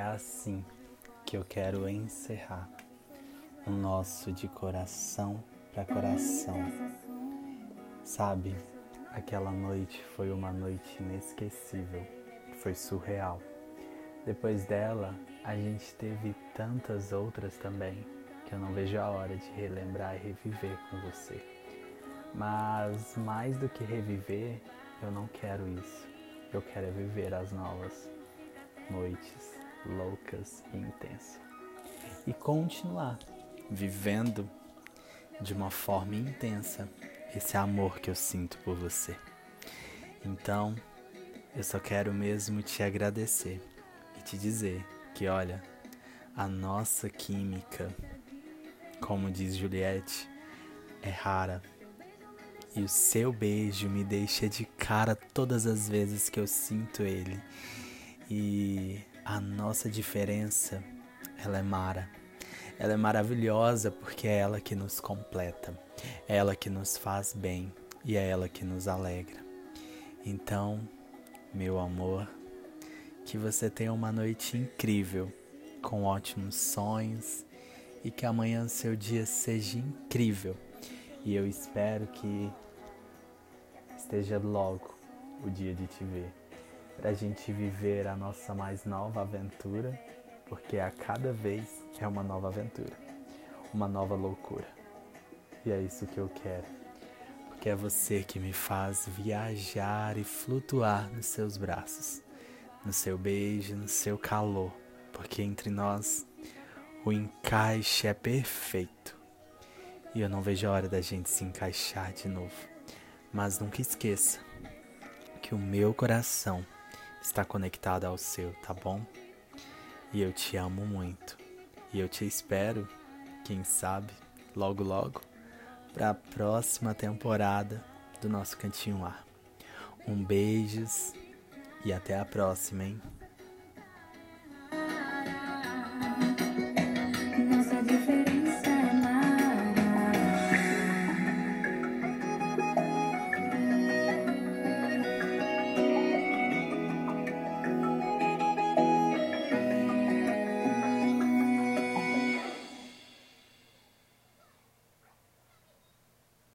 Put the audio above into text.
assim que eu quero encerrar o nosso de coração para coração. Sabe, aquela noite foi uma noite inesquecível, foi surreal. Depois dela, a gente teve tantas outras também que eu não vejo a hora de relembrar e reviver com você. Mas mais do que reviver, eu não quero isso. Eu quero é viver as novas noites loucas e intensas. E continuar vivendo de uma forma intensa esse amor que eu sinto por você. Então, eu só quero mesmo te agradecer e te dizer que, olha, a nossa química, como diz Juliette, é rara. E o seu beijo me deixa de cara todas as vezes que eu sinto ele. E a nossa diferença, ela é mara. Ela é maravilhosa porque é ela que nos completa, é ela que nos faz bem e é ela que nos alegra. Então, meu amor, que você tenha uma noite incrível, com ótimos sonhos e que amanhã seu dia seja incrível. E eu espero que esteja logo o dia de te ver, para a gente viver a nossa mais nova aventura porque a cada vez é uma nova aventura, uma nova loucura. E é isso que eu quero, porque é você que me faz viajar e flutuar nos seus braços, no seu beijo, no seu calor, porque entre nós o encaixe é perfeito. E eu não vejo a hora da gente se encaixar de novo. Mas nunca esqueça que o meu coração está conectado ao seu, tá bom? E eu te amo muito. E eu te espero, quem sabe, logo logo, para a próxima temporada do nosso Cantinho Ar. Um beijos e até a próxima, hein?